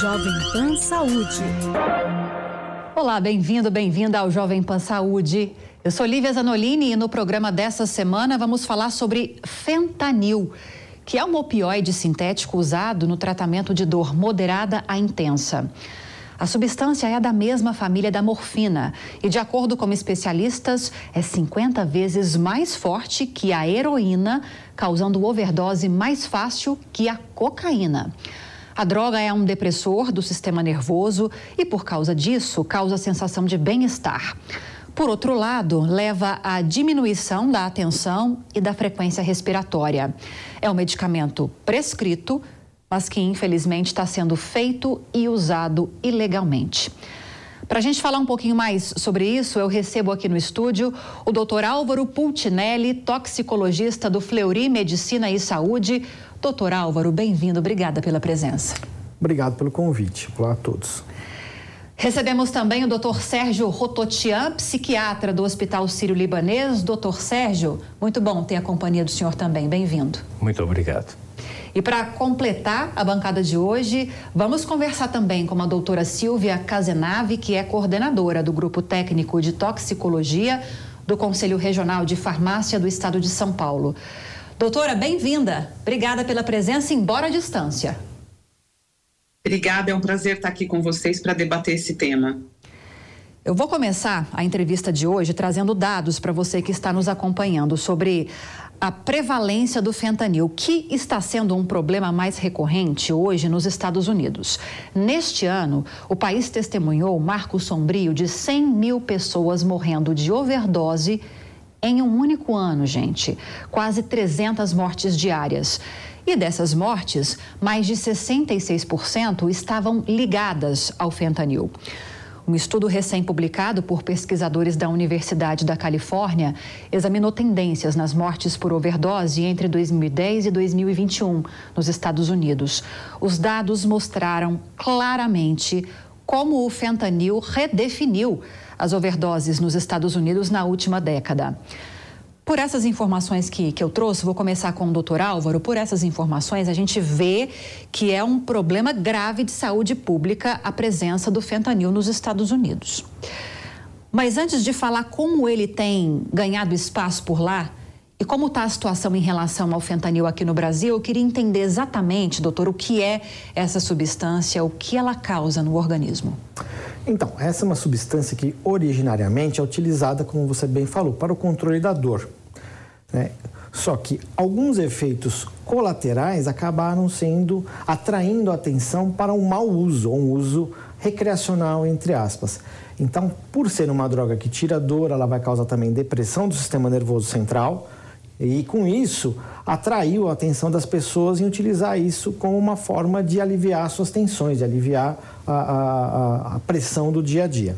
Jovem Pan Saúde. Olá, bem-vindo, bem-vinda ao Jovem Pan Saúde. Eu sou Lívia Zanolini e no programa dessa semana vamos falar sobre fentanil, que é um opioide sintético usado no tratamento de dor moderada a intensa. A substância é da mesma família da morfina e, de acordo com especialistas, é 50 vezes mais forte que a heroína, causando overdose mais fácil que a cocaína. A droga é um depressor do sistema nervoso e, por causa disso, causa sensação de bem-estar. Por outro lado, leva à diminuição da atenção e da frequência respiratória. É um medicamento prescrito mas que infelizmente está sendo feito e usado ilegalmente. Para a gente falar um pouquinho mais sobre isso, eu recebo aqui no estúdio o Dr. Álvaro Pultinelli, toxicologista do Fleury Medicina e Saúde. Doutor Álvaro, bem-vindo, obrigada pela presença. Obrigado pelo convite. Olá a todos. Recebemos também o Dr. Sérgio Rototian, psiquiatra do Hospital Sírio-Libanês. Doutor Sérgio, muito bom ter a companhia do senhor também. Bem-vindo. Muito obrigado. E para completar a bancada de hoje, vamos conversar também com a doutora Silvia Casenave, que é coordenadora do Grupo Técnico de Toxicologia do Conselho Regional de Farmácia do Estado de São Paulo. Doutora, bem-vinda. Obrigada pela presença, embora à distância. Obrigada, é um prazer estar aqui com vocês para debater esse tema. Eu vou começar a entrevista de hoje trazendo dados para você que está nos acompanhando sobre a prevalência do fentanil, que está sendo um problema mais recorrente hoje nos Estados Unidos. Neste ano, o país testemunhou marco sombrio de 100 mil pessoas morrendo de overdose em um único ano, gente. Quase 300 mortes diárias. E dessas mortes, mais de 66% estavam ligadas ao fentanil. Um estudo recém-publicado por pesquisadores da Universidade da Califórnia examinou tendências nas mortes por overdose entre 2010 e 2021 nos Estados Unidos. Os dados mostraram claramente como o fentanil redefiniu as overdoses nos Estados Unidos na última década. Por essas informações que, que eu trouxe, vou começar com o doutor Álvaro. Por essas informações, a gente vê que é um problema grave de saúde pública a presença do fentanil nos Estados Unidos. Mas antes de falar como ele tem ganhado espaço por lá e como está a situação em relação ao fentanil aqui no Brasil, eu queria entender exatamente, doutor, o que é essa substância, o que ela causa no organismo. Então, essa é uma substância que originariamente é utilizada, como você bem falou, para o controle da dor. Né? Só que alguns efeitos colaterais acabaram sendo atraindo a atenção para um mau uso, um uso recreacional, entre aspas. Então, por ser uma droga que tira dor, ela vai causar também depressão do sistema nervoso central, e com isso atraiu a atenção das pessoas em utilizar isso como uma forma de aliviar suas tensões, de aliviar a, a, a pressão do dia a dia.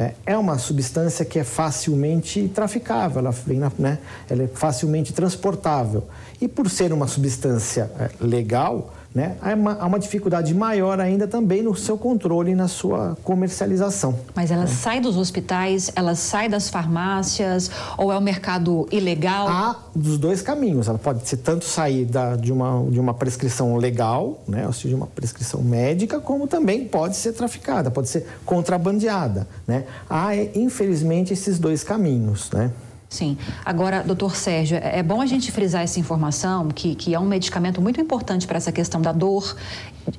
É, é uma substância que é facilmente traficável, ela, vem na, né, ela é facilmente transportável. E por ser uma substância é, legal, né? Há uma, há uma, dificuldade maior ainda também no seu controle e na sua comercialização. Mas ela né? sai dos hospitais, ela sai das farmácias ou é o um mercado ilegal? Há dos dois caminhos. Ela pode ser tanto sair da, de, uma, de uma prescrição legal, né? ou seja, uma prescrição médica, como também pode ser traficada, pode ser contrabandeada. Né? Há, infelizmente, esses dois caminhos. Né? Sim. Agora, doutor Sérgio, é, é bom a gente frisar essa informação, que, que é um medicamento muito importante para essa questão da dor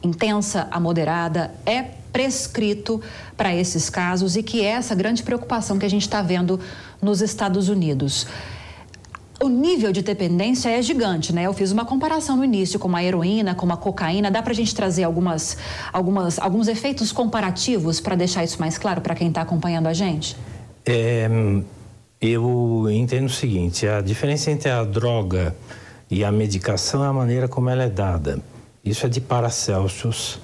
intensa a moderada, é prescrito para esses casos e que é essa grande preocupação que a gente está vendo nos Estados Unidos. O nível de dependência é gigante, né? Eu fiz uma comparação no início com a heroína, com a cocaína. Dá para a gente trazer algumas, algumas, alguns efeitos comparativos para deixar isso mais claro para quem está acompanhando a gente? É, eu entendo o seguinte: a diferença entre a droga e a medicação é a maneira como ela é dada. Isso é de Paracelsus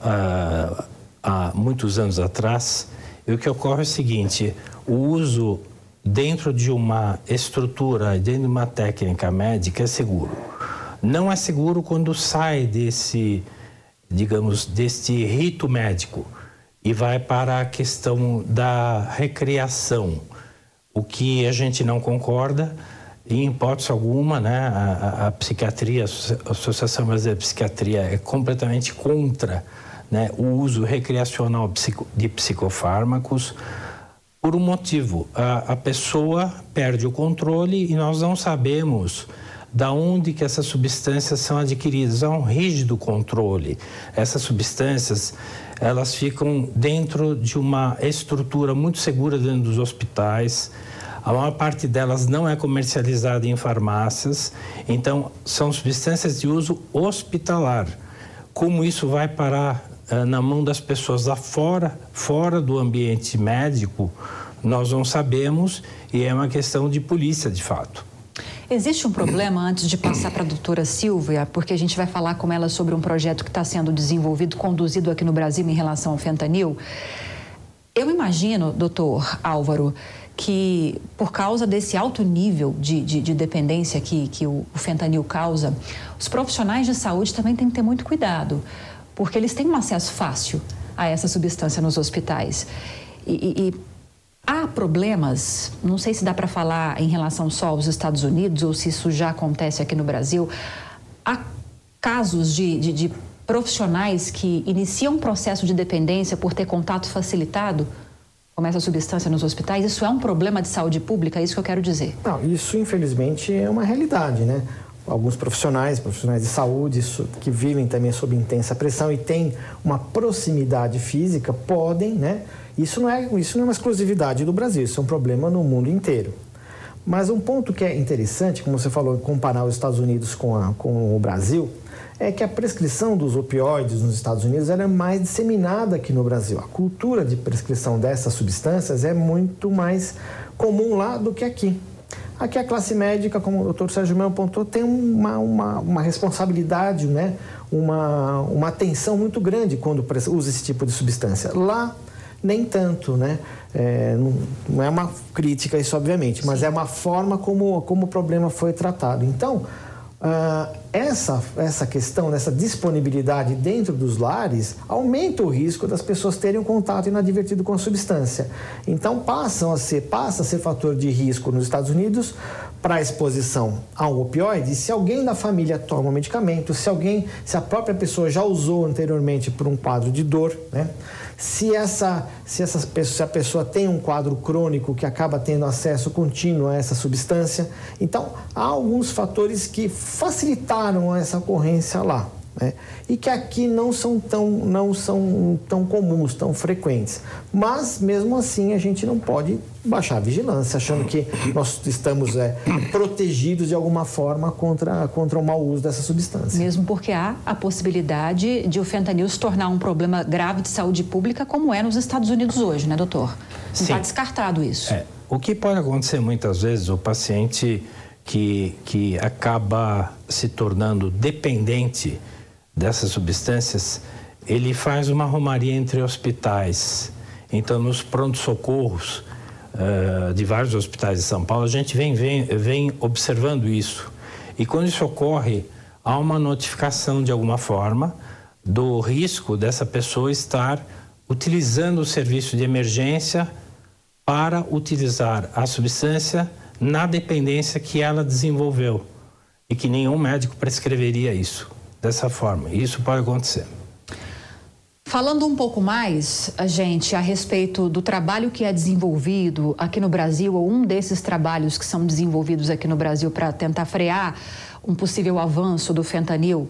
ah, há muitos anos atrás. E o que ocorre é o seguinte: o uso dentro de uma estrutura, dentro de uma técnica médica é seguro. Não é seguro quando sai desse, digamos, deste rito médico e vai para a questão da recreação o que a gente não concorda em hipótese alguma, né, a, a, psiquiatria, a Associação Brasileira de Psiquiatria é completamente contra né, o uso recreacional de psicofármacos por um motivo. A, a pessoa perde o controle e nós não sabemos da onde que essas substâncias são adquiridas. Há um rígido controle. Essas substâncias, elas ficam dentro de uma estrutura muito segura dentro dos hospitais. A maior parte delas não é comercializada em farmácias, então são substâncias de uso hospitalar. Como isso vai parar uh, na mão das pessoas lá fora, fora do ambiente médico, nós não sabemos e é uma questão de polícia, de fato. Existe um problema antes de passar para a doutora Silvia, porque a gente vai falar com ela sobre um projeto que está sendo desenvolvido, conduzido aqui no Brasil em relação ao fentanil. Eu imagino, doutor Álvaro, que por causa desse alto nível de, de, de dependência que, que o, fentanil causa, os profissionais de saúde também têm que ter muito cuidado, porque eles têm um acesso fácil a essa substância nos hospitais. E, e, Há problemas, não sei se dá para falar em relação só aos Estados Unidos ou se isso já acontece aqui no Brasil. Há casos de, de, de profissionais que iniciam um processo de dependência por ter contato facilitado com essa substância nos hospitais. Isso é um problema de saúde pública? É isso que eu quero dizer. Não, isso infelizmente é uma realidade, né? Alguns profissionais, profissionais de saúde, que vivem também sob intensa pressão e têm uma proximidade física, podem, né? Isso não, é, isso não é uma exclusividade do Brasil, isso é um problema no mundo inteiro. Mas um ponto que é interessante, como você falou, comparar os Estados Unidos com, a, com o Brasil, é que a prescrição dos opioides nos Estados Unidos é mais disseminada aqui no Brasil. A cultura de prescrição dessas substâncias é muito mais comum lá do que aqui. Aqui a classe médica, como o doutor Sérgio Mel apontou, tem uma, uma, uma responsabilidade, né? uma, uma atenção muito grande quando usa esse tipo de substância. Lá nem tanto, né? É, não, é uma crítica isso, obviamente, mas Sim. é uma forma como, como o problema foi tratado. Então, uh, essa, essa questão dessa disponibilidade dentro dos lares aumenta o risco das pessoas terem um contato inadvertido com a substância. Então, passam a ser, passa a ser fator de risco nos Estados Unidos para exposição a um opioide, se alguém da família toma um medicamento, se alguém, se a própria pessoa já usou anteriormente por um quadro de dor, né? Se essa, se essa se a pessoa tem um quadro crônico que acaba tendo acesso contínuo a essa substância, então há alguns fatores que facilitaram essa ocorrência lá. Né? E que aqui não são, tão, não são tão comuns, tão frequentes. Mas, mesmo assim, a gente não pode baixar a vigilância, achando que nós estamos é, protegidos de alguma forma contra, contra o mau uso dessa substância. Mesmo porque há a possibilidade de o fentanil se tornar um problema grave de saúde pública, como é nos Estados Unidos hoje, né, doutor? Não está descartado isso. É, o que pode acontecer muitas vezes, o paciente que, que acaba se tornando dependente dessas substâncias, ele faz uma romaria entre hospitais. Então, nos pronto-socorros uh, de vários hospitais de São Paulo, a gente vem, vem, vem observando isso. E quando isso ocorre, há uma notificação de alguma forma do risco dessa pessoa estar utilizando o serviço de emergência para utilizar a substância na dependência que ela desenvolveu e que nenhum médico prescreveria isso dessa forma. Isso pode acontecer. Falando um pouco mais, gente, a respeito do trabalho que é desenvolvido aqui no Brasil, ou um desses trabalhos que são desenvolvidos aqui no Brasil para tentar frear um possível avanço do fentanil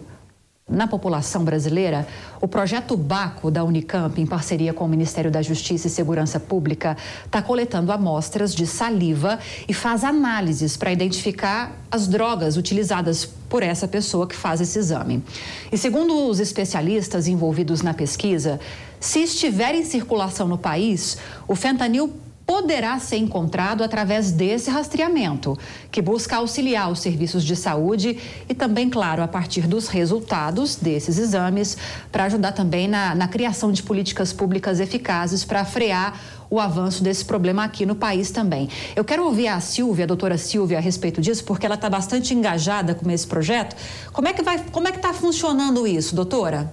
na população brasileira, o projeto Baco da Unicamp, em parceria com o Ministério da Justiça e Segurança Pública, está coletando amostras de saliva e faz análises para identificar as drogas utilizadas por essa pessoa que faz esse exame. E segundo os especialistas envolvidos na pesquisa, se estiver em circulação no país, o fentanil poderá ser encontrado através desse rastreamento, que busca auxiliar os serviços de saúde e também, claro, a partir dos resultados desses exames, para ajudar também na, na criação de políticas públicas eficazes para frear o avanço desse problema aqui no país também. Eu quero ouvir a Silvia, a doutora Silvia, a respeito disso, porque ela está bastante engajada com esse projeto. Como é que vai, como é que está funcionando isso, doutora?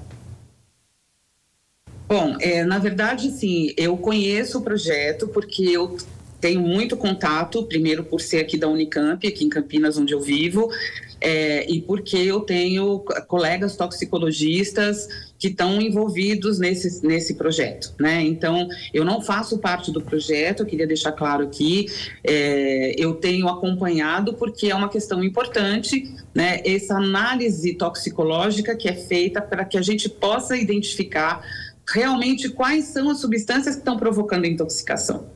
Bom, é, na verdade, sim, eu conheço o projeto porque eu tenho muito contato, primeiro por ser aqui da Unicamp, aqui em Campinas, onde eu vivo, é, e porque eu tenho colegas toxicologistas que estão envolvidos nesse, nesse projeto, né? Então, eu não faço parte do projeto, eu queria deixar claro aqui, é, eu tenho acompanhado porque é uma questão importante, né? Essa análise toxicológica que é feita para que a gente possa identificar realmente quais são as substâncias que estão provocando intoxicação.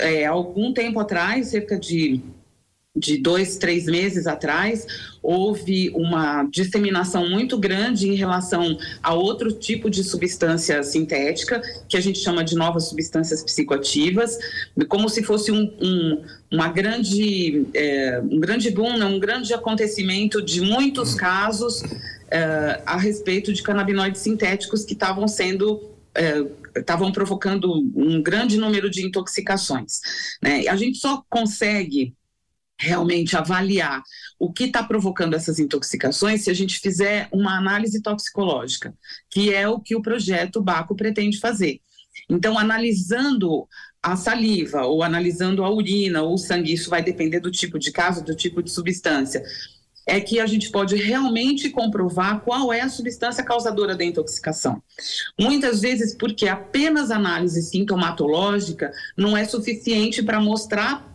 É, algum tempo atrás, cerca de de dois, três meses atrás, houve uma disseminação muito grande em relação a outro tipo de substância sintética, que a gente chama de novas substâncias psicoativas, como se fosse um, um uma grande, é, um grande boom, um grande acontecimento de muitos casos é, a respeito de canabinoides sintéticos que estavam sendo é, estavam provocando um grande número de intoxicações. Né? A gente só consegue realmente avaliar o que está provocando essas intoxicações se a gente fizer uma análise toxicológica, que é o que o projeto Baco pretende fazer. Então, analisando a saliva, ou analisando a urina, ou o sangue, isso vai depender do tipo de caso, do tipo de substância, é que a gente pode realmente comprovar qual é a substância causadora da intoxicação. Muitas vezes, porque apenas análise sintomatológica não é suficiente para mostrar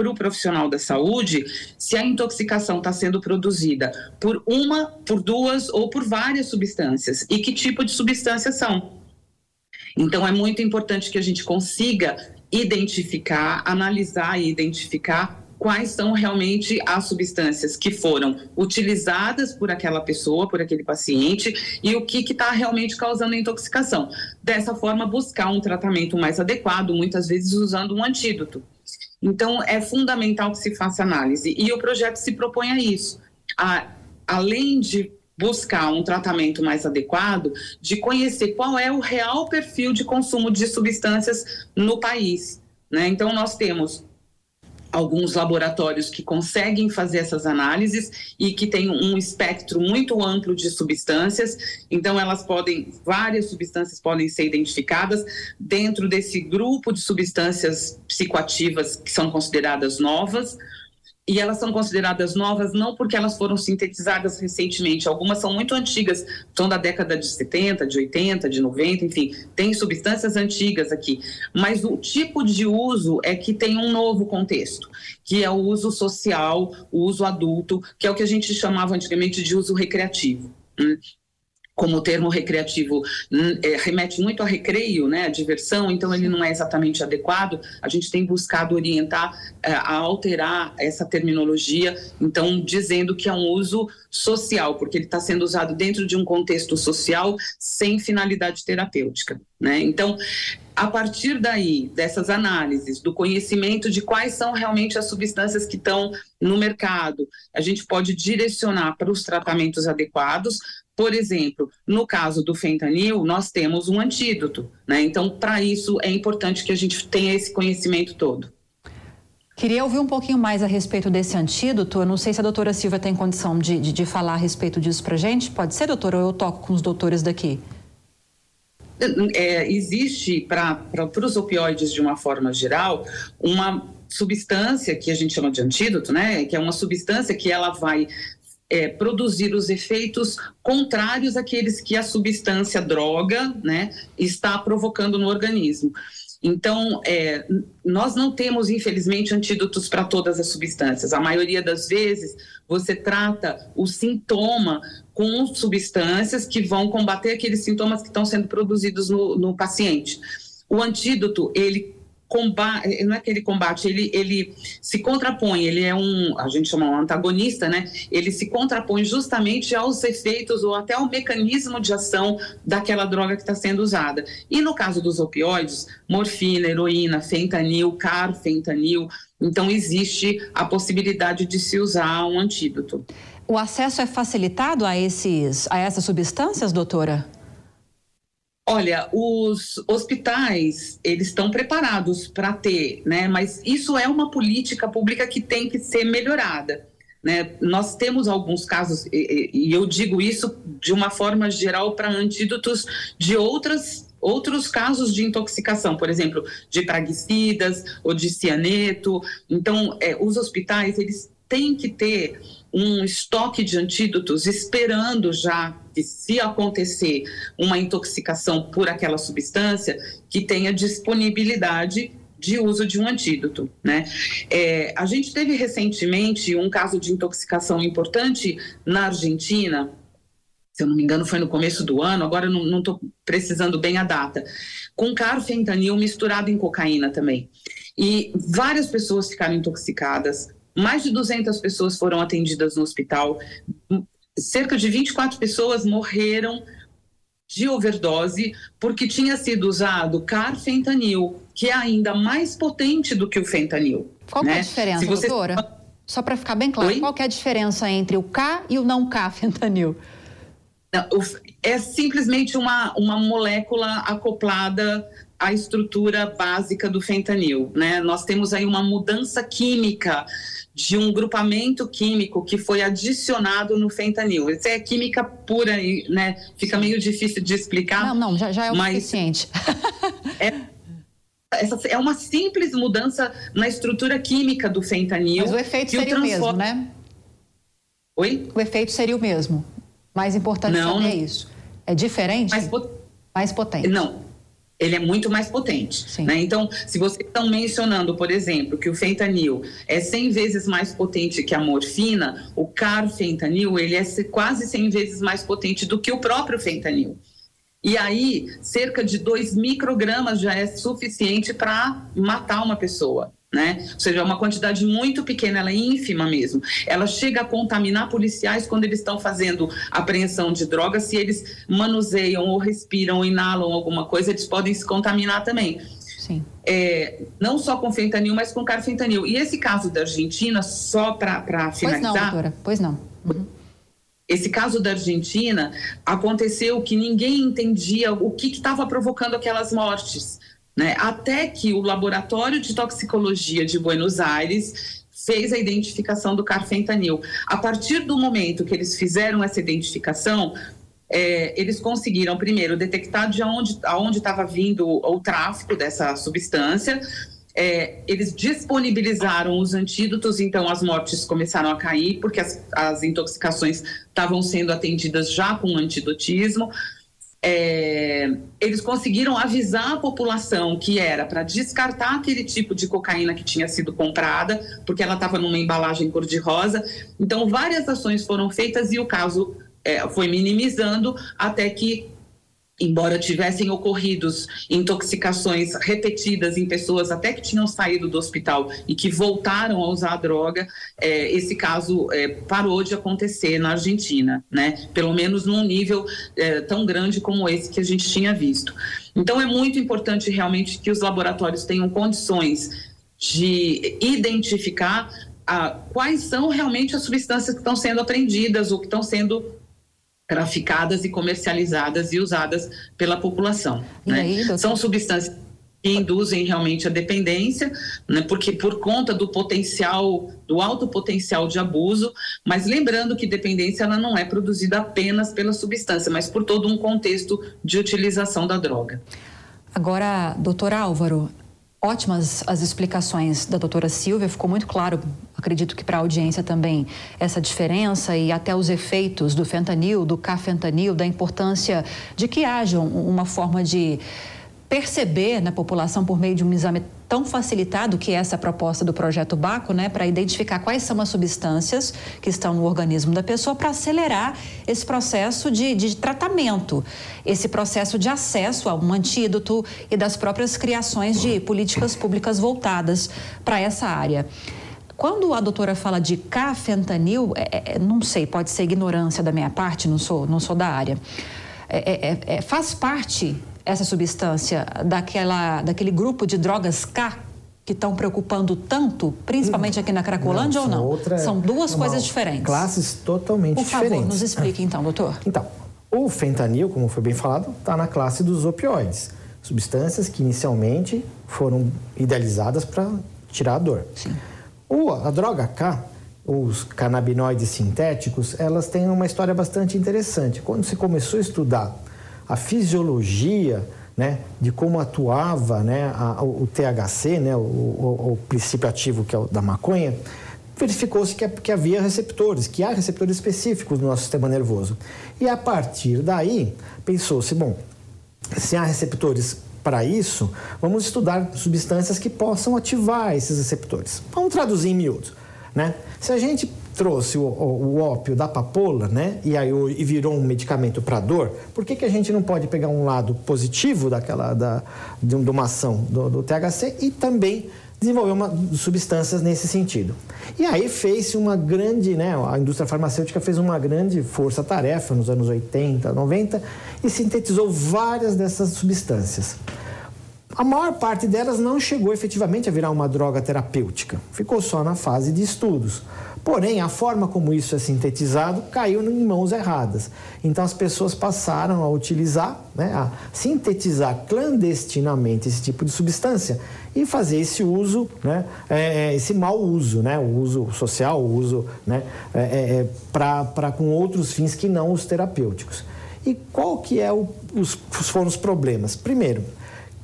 para o profissional da saúde se a intoxicação está sendo produzida por uma, por duas ou por várias substâncias e que tipo de substâncias são. Então, é muito importante que a gente consiga identificar, analisar e identificar quais são realmente as substâncias que foram utilizadas por aquela pessoa, por aquele paciente e o que está realmente causando a intoxicação. Dessa forma, buscar um tratamento mais adequado, muitas vezes usando um antídoto. Então, é fundamental que se faça análise. E o projeto se propõe a isso. A, além de buscar um tratamento mais adequado, de conhecer qual é o real perfil de consumo de substâncias no país. Né? Então, nós temos alguns laboratórios que conseguem fazer essas análises e que têm um espectro muito amplo de substâncias. Então, elas podem, várias substâncias podem ser identificadas dentro desse grupo de substâncias psicoativas que são consideradas novas e elas são consideradas novas não porque elas foram sintetizadas recentemente, algumas são muito antigas, são da década de 70, de 80, de 90, enfim, tem substâncias antigas aqui, mas o tipo de uso é que tem um novo contexto, que é o uso social, o uso adulto, que é o que a gente chamava antigamente de uso recreativo. Como o termo recreativo hum, é, remete muito a recreio, né, a diversão, então ele não é exatamente adequado. A gente tem buscado orientar é, a alterar essa terminologia, então dizendo que é um uso social, porque ele está sendo usado dentro de um contexto social sem finalidade terapêutica. Né? Então, a partir daí, dessas análises, do conhecimento de quais são realmente as substâncias que estão no mercado, a gente pode direcionar para os tratamentos adequados, por exemplo, no caso do fentanil, nós temos um antídoto, né? Então, para isso é importante que a gente tenha esse conhecimento todo. Queria ouvir um pouquinho mais a respeito desse antídoto. Eu não sei se a doutora Silvia tem condição de, de, de falar a respeito disso para gente. Pode ser, doutora, ou eu toco com os doutores daqui? É, existe para os opioides, de uma forma geral, uma substância que a gente chama de antídoto, né? Que é uma substância que ela vai é, produzir os efeitos contrários àqueles que a substância droga né, está provocando no organismo. Então, é, nós não temos, infelizmente, antídotos para todas as substâncias. A maioria das vezes, você trata o sintoma com substâncias que vão combater aqueles sintomas que estão sendo produzidos no, no paciente. O antídoto, ele combate, não é que ele combate, ele, ele se contrapõe, ele é um, a gente chama um antagonista, né? Ele se contrapõe justamente aos efeitos ou até ao mecanismo de ação daquela droga que está sendo usada. E no caso dos opioides, morfina, heroína, fentanil, carfentanil, então existe a possibilidade de se usar um antídoto. O acesso é facilitado a esses a essas substâncias, doutora? Olha, os hospitais, eles estão preparados para ter, né? Mas isso é uma política pública que tem que ser melhorada. Né? Nós temos alguns casos, e, eu digo isso de uma forma geral para antídotos de outras outros casos de intoxicação, por exemplo, de praguicidas ou de cianeto. Então, é, os hospitais, eles têm que ter um estoque de antídotos esperando já que se acontecer uma intoxicação por aquela substância, que tenha disponibilidade de uso de um antídoto, né? É, a gente teve recentemente um caso de intoxicação importante na Argentina, se eu não me engano foi no começo do ano, agora não estou precisando bem a data, com carfentanil misturado em cocaína também. E várias pessoas ficaram intoxicadas, mais de 200 pessoas foram atendidas no hospital, cerca de 24 pessoas morreram de overdose porque tinha sido usado carfentanil, que é ainda mais potente do que o fentanil. Qual né? é a diferença, você... doutora? Só para ficar bem claro, Oi? qual é a diferença entre o K e o não K fentanil? Não, é simplesmente uma, uma molécula acoplada à estrutura básica do fentanil. Né? Nós temos aí uma mudança química de um grupamento químico que foi adicionado no fentanil. Isso é química pura, né? Fica meio difícil de explicar. Não, não, já, já é o suficiente. é, essa é uma simples mudança na estrutura química do fentanil. Mas o efeito seria o, mesmo, né? Oi? O efeito seria o mesmo. Mais importante não, saber é isso. É diferente? Mais, pot... mais potente. Não, ele é muito mais potente. Né? Então, se vocês estão mencionando, por exemplo, que o fentanil é 100 vezes mais potente que a morfina, o carfentanil ele é quase 100 vezes mais potente do que o próprio fentanil. E aí, cerca de 2 microgramas já é suficiente para matar uma pessoa né? Ou seja, é uma quantidade muito pequena, ela é ínfima mesmo. Ela chega a contaminar policiais quando eles estão fazendo apreensão de drogas, se eles manuseiam ou respiram ou inalam alguma coisa, eles podem se contaminar também. Sim. É, não só com fentanil, mas com carfentanil. E esse caso da Argentina, só para finalizar... Pois não, doutora, pois não. Uhum. Esse caso da Argentina, aconteceu que ninguém entendia o que estava provocando aquelas mortes né? Até que o Laboratório de Toxicologia de Buenos Aires fez a identificação do carfentanil. A partir do momento que eles fizeram essa identificação, é, eles conseguiram, primeiro, detectar de onde estava vindo o, o, tráfico dessa substância. É, eles disponibilizaram os antídotos, então as mortes começaram a cair, porque as, as intoxicações estavam sendo atendidas já com antidotismo é, eles conseguiram avisar a população que era para descartar aquele tipo de cocaína que tinha sido comprada, porque ela estava numa embalagem cor-de-rosa. Então, várias ações foram feitas e o caso é, foi minimizando até que embora tivessem ocorridos intoxicações repetidas em pessoas até que tinham saído do hospital e que voltaram a usar a droga, é, esse caso é, parou de acontecer na Argentina, né? Pelo menos num nível é, tão grande como esse que a gente tinha visto. Então é muito importante realmente que os laboratórios tenham condições de identificar a, quais são realmente as substâncias que estão sendo apreendidas ou que estão sendo traficadas e comercializadas e usadas pela população. Né? Aí, São substâncias que induzem realmente a dependência, né, porque por conta do potencial, do alto potencial de abuso, mas lembrando que dependência ela não é produzida apenas pela substância, mas por todo um contexto de utilização da droga. Agora, doutor Álvaro, Ótimas as explicações da doutora Silvia, ficou muito claro, acredito que para a audiência também, essa diferença e até os efeitos do fentanil, do cafentanil, da importância de que haja uma forma de perceber na população por meio de um exame tão facilitado que é essa proposta do projeto Baco, né, para identificar quais são as substâncias que estão no organismo da pessoa para acelerar esse processo de, de tratamento, esse processo de acesso a um antídoto e das próprias criações de políticas públicas voltadas para essa área. Quando a doutora fala de cafentanil, é, é, não sei, pode ser ignorância da minha parte, não sou, não sou da área. É, é, é faz parte essa substância daquela, daquele grupo de drogas K que estão preocupando tanto, principalmente aqui na Cracolândia não, ou não? Outra, são duas coisas diferentes. Classes totalmente Por diferentes. Por favor, nos explique então, doutor. Então, o fentanil, como foi bem falado, está na classe dos opioides. Substâncias que inicialmente foram idealizadas para tirar a dor. Sim. O, a droga K, os canabinoides sintéticos, elas têm uma história bastante interessante. Quando se começou a estudar a fisiologia né, de como atuava né, a, o, THC, né, o, o, o, princípio ativo que é o da maconha, verificou-se que, que, havia receptores, que há receptores específicos no nosso sistema nervoso. E a partir daí, pensou-se, bom, se há receptores para isso, vamos estudar substâncias que possam ativar esses receptores. Vamos traduzir em miúdos. Né? Se a gente trouxe o, o, o, ópio da papoula, né, e aí e virou um medicamento para dor, por que, que a gente não pode pegar um lado positivo daquela da, de, uma ação do, do THC e também desenvolver uma, substâncias nesse sentido? E aí fez-se uma grande, né, a indústria farmacêutica fez uma grande força-tarefa nos anos 80, 90 e sintetizou várias dessas substâncias. A maior parte delas não chegou efetivamente a virar uma droga terapêutica, ficou só na fase de estudos. Porém, a forma como isso é sintetizado caiu em mãos erradas. Então, as pessoas passaram a utilizar, né, a sintetizar clandestinamente esse tipo de substância e fazer esse uso, né, é, é esse mau uso, né, o uso social, o uso né, é, é, é para com outros fins que não os terapêuticos. E qual que é o, os, foram os problemas? Primeiro,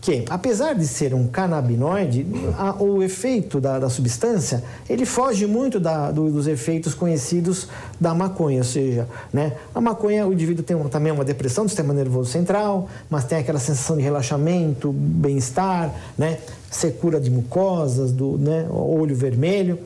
que, apesar de ser um canabinoide, a, o efeito da, da, substância ele foge muito da, do, dos efeitos conhecidos da maconha, ou seja, né, a maconha o indivíduo tem também uma depressão do sistema nervoso central, mas tem aquela sensação de relaxamento, bem-estar, né, secura de mucosas, do né, olho vermelho.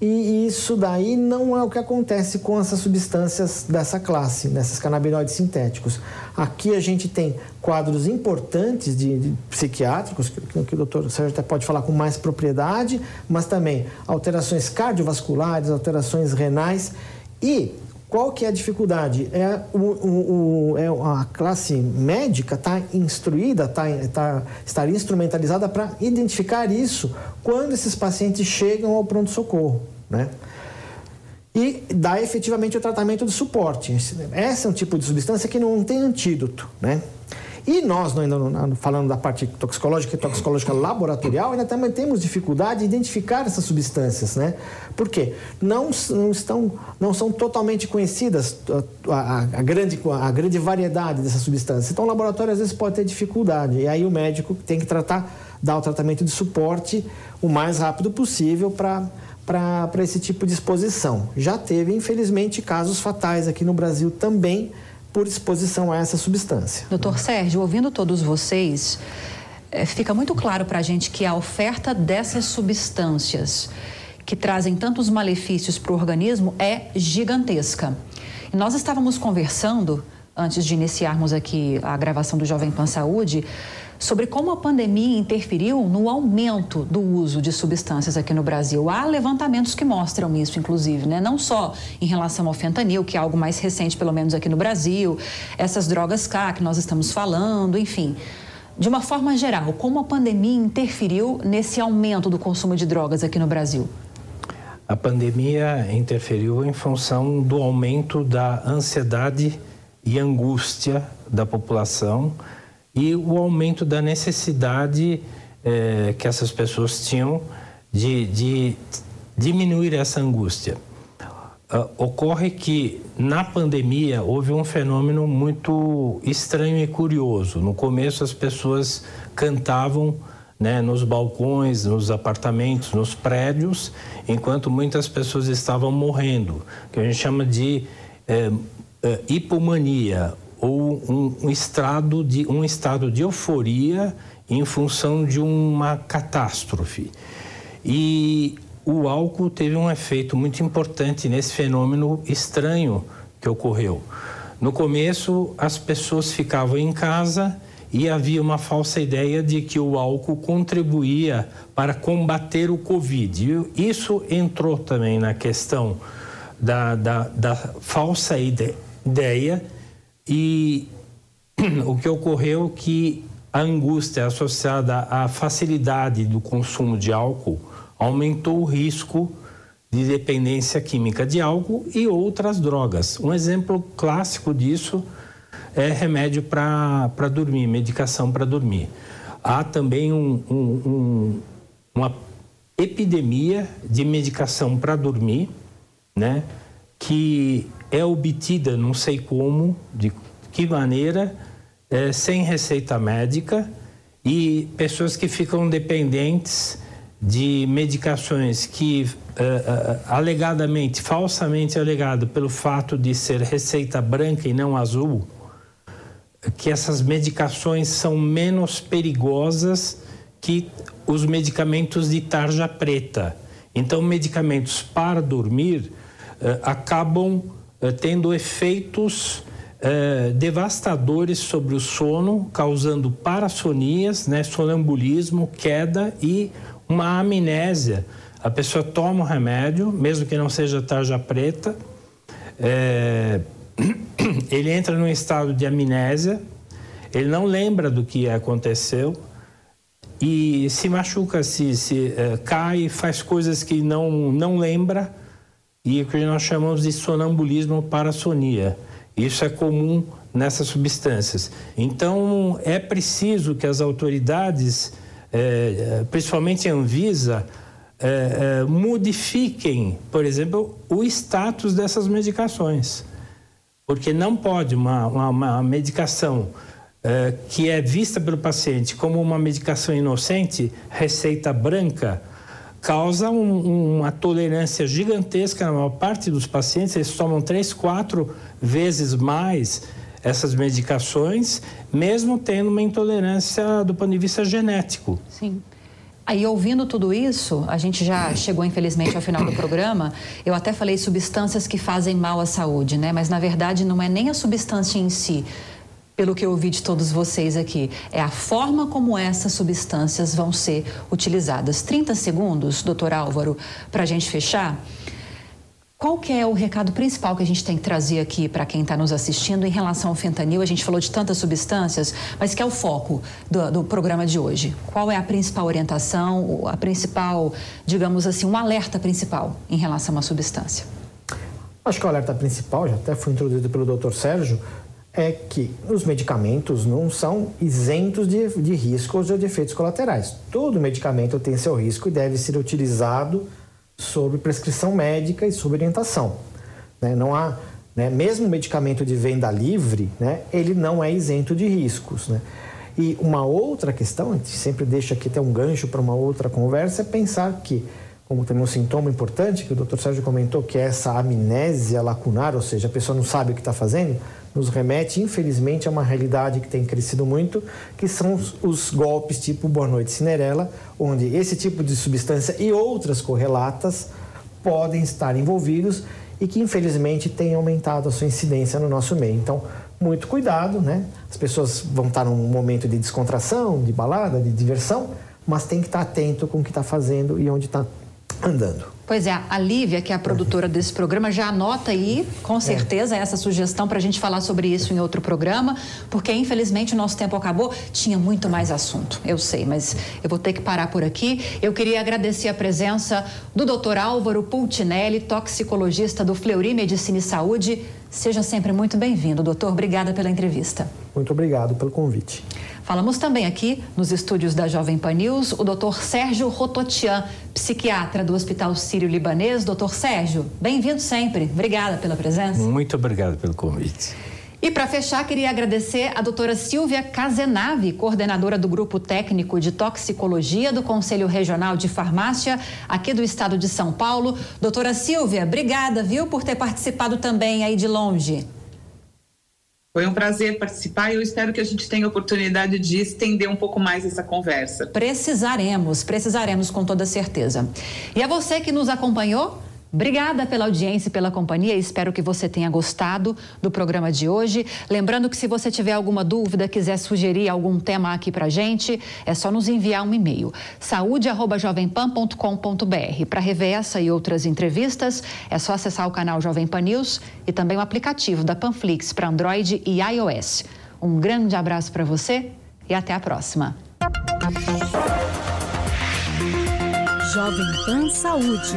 E isso daí não é o que acontece com essas substâncias dessa classe, nessas canabinoides sintéticos. Aqui a gente tem quadros importantes de, de psiquiátricos, que, que, o doutor Sérgio até pode falar com mais propriedade, mas também alterações cardiovasculares, alterações renais e qual que é a dificuldade? É, o, o, o é a classe médica está instruída, está tá, estar instrumentalizada para identificar isso quando esses pacientes chegam ao pronto-socorro, né? E dá efetivamente o tratamento de suporte. Esse é um tipo de substância que não tem antídoto, né? E nós, falando da parte toxicológica e toxicológica laboratorial, ainda também temos dificuldade de identificar essas substâncias, né? Por quê? Não, não, estão, não são totalmente conhecidas a, a, a, grande, a grande variedade dessas substâncias. Então, o laboratório às vezes pode ter dificuldade. E aí o médico tem que tratar, dar o tratamento de suporte o mais rápido possível para para esse tipo de exposição. Já teve, infelizmente, casos fatais aqui no Brasil também por exposição a essa substância. Doutor Sérgio, ouvindo todos vocês, é, fica muito claro para a gente que a oferta dessas substâncias que trazem tantos malefícios para o organismo é gigantesca. E nós estávamos conversando, antes de iniciarmos aqui a gravação do Jovem Pan Saúde, sobre como a pandemia interferiu no aumento do uso de substâncias aqui no Brasil. Há levantamentos que mostram isso, inclusive, né? Não só em relação ao fentanil, que é algo mais recente, pelo menos aqui no Brasil, essas drogas K que nós estamos falando, enfim. De uma forma geral, como a pandemia interferiu nesse aumento do consumo de drogas aqui no Brasil? A pandemia interferiu em função do aumento da ansiedade e angústia da população e o aumento da necessidade é, que essas pessoas tinham de, de diminuir essa angústia. Uh, ocorre que na pandemia houve um fenômeno muito estranho e curioso. No começo as pessoas cantavam né, nos balcões, nos apartamentos, nos prédios, enquanto muitas pessoas estavam morrendo, que a gente chama de é, é, hipomania ou um, um, estado de, um estado de euforia em função de uma catástrofe. E o álcool teve um efeito muito importante nesse fenômeno estranho que ocorreu. No começo, as pessoas ficavam em casa e havia uma falsa ideia de que o álcool contribuía para combater o Covid. Isso entrou também na questão da, da, da falsa ideia e o que ocorreu é que a angústia associada à facilidade do consumo de álcool aumentou o risco de dependência química de álcool e outras drogas. Um exemplo clássico disso é remédio para dormir, medicação para dormir. Há também um, um, um, uma epidemia de medicação para dormir, né, que é obtida, não sei como, de que maneira, é, sem receita médica e pessoas que ficam dependentes de medicações que uh, uh, alegadamente, falsamente alegado pelo fato de ser receita branca e não azul, que essas medicações são menos perigosas que os medicamentos de tarja preta. Então, medicamentos para dormir uh, acabam tendo efeitos é, devastadores sobre o sono, causando parassonias, né, sonambulismo, queda e uma amnésia. A pessoa toma o remédio, mesmo que não seja tarja preta, é, ele entra num estado de amnésia, ele não lembra do que aconteceu e se machuca, se, se é, cai, faz coisas que não, não lembra e o que nós chamamos de sonambulismo ou parassonia. Isso é comum nessas substâncias. Então, é preciso que as autoridades, é, principalmente a Anvisa, é, modifiquem, por exemplo, o status dessas medicações. Porque não pode uma, uma, uma medicação que é vista pelo paciente como uma medicação inocente, receita branca, causa um, uma tolerância gigantesca na maior parte dos pacientes. Eles tomam três, quatro vezes mais essas medicações, mesmo tendo uma intolerância do ponto de vista genético. Sim. Aí, ouvindo tudo isso, a gente já chegou, infelizmente, ao final do programa. Eu até falei substâncias que fazem mal à saúde, né? Mas, na verdade, não é nem a substância em si pelo que eu ouvi de todos vocês aqui, é a forma como essas substâncias vão ser utilizadas. 30 segundos, doutor Álvaro, para a gente fechar. Qual que é o recado principal que a gente tem que trazer aqui para quem está nos assistindo em relação ao fentanil? A gente falou de tantas substâncias, mas que é o foco do, do, programa de hoje? Qual é a principal orientação, a principal, digamos assim, um alerta principal em relação a uma substância? Acho que o alerta principal, já até foi introduzido pelo Dr. Sérgio, é que os medicamentos não são isentos de, de riscos ou de efeitos colaterais. Todo medicamento tem seu risco e deve ser utilizado sob prescrição médica e sob orientação. Né? Não há, né? mesmo medicamento de venda livre, né? ele não é isento de riscos. Né? E uma outra questão, a gente sempre deixa aqui até um gancho para uma outra conversa, é pensar que, como tem um sintoma importante que o Dr. Sérgio comentou, que é essa amnésia lacunar, ou seja, a pessoa não sabe o que está fazendo, nos remete, infelizmente, a uma realidade que tem crescido muito, que são os, os golpes tipo Boa Noite Cinderela, onde esse tipo de substância e outras correlatas podem estar envolvidos e que, infelizmente, tem aumentado a sua incidência no nosso meio. Então, muito cuidado, né? As pessoas vão estar num momento de descontração, de balada, de diversão, mas tem que estar atento com o que está fazendo e onde está andando. Pois é, a Lívia, que é a produtora desse programa, já anota aí, com certeza, é. essa sugestão para a gente falar sobre isso em outro programa, porque infelizmente o nosso tempo acabou. Tinha muito mais assunto, eu sei, mas eu vou ter que parar por aqui. Eu queria agradecer a presença do Dr. Álvaro Pultinelli, toxicologista do Fleury Medicina e Saúde. Seja sempre muito bem-vindo, doutor. Obrigada pela entrevista. Muito obrigado pelo convite. Falamos também aqui, nos estúdios da Jovem Pan News, o doutor Sérgio Rototian, psiquiatra do Hospital Sírio-Libanês. Doutor Sérgio, bem-vindo sempre. Obrigada pela presença. Muito obrigado pelo convite. E para fechar, queria agradecer a doutora Silvia Cazenave, coordenadora do Grupo Técnico de Toxicologia do Conselho Regional de Farmácia aqui do estado de São Paulo. Doutora Silvia, obrigada, viu, por ter participado também aí de longe. Foi um prazer participar e eu espero que a gente tenha a oportunidade de estender um pouco mais essa conversa. Precisaremos, precisaremos com toda certeza. E a você que nos acompanhou, Obrigada pela audiência e pela companhia. Espero que você tenha gostado do programa de hoje. Lembrando que se você tiver alguma dúvida, quiser sugerir algum tema aqui para gente, é só nos enviar um e-mail: saúde@jovempan.com.br. Para rever essa e outras entrevistas, é só acessar o canal Jovem Pan News e também o aplicativo da Panflix para Android e iOS. Um grande abraço para você e até a próxima. Jovem Pan Saúde.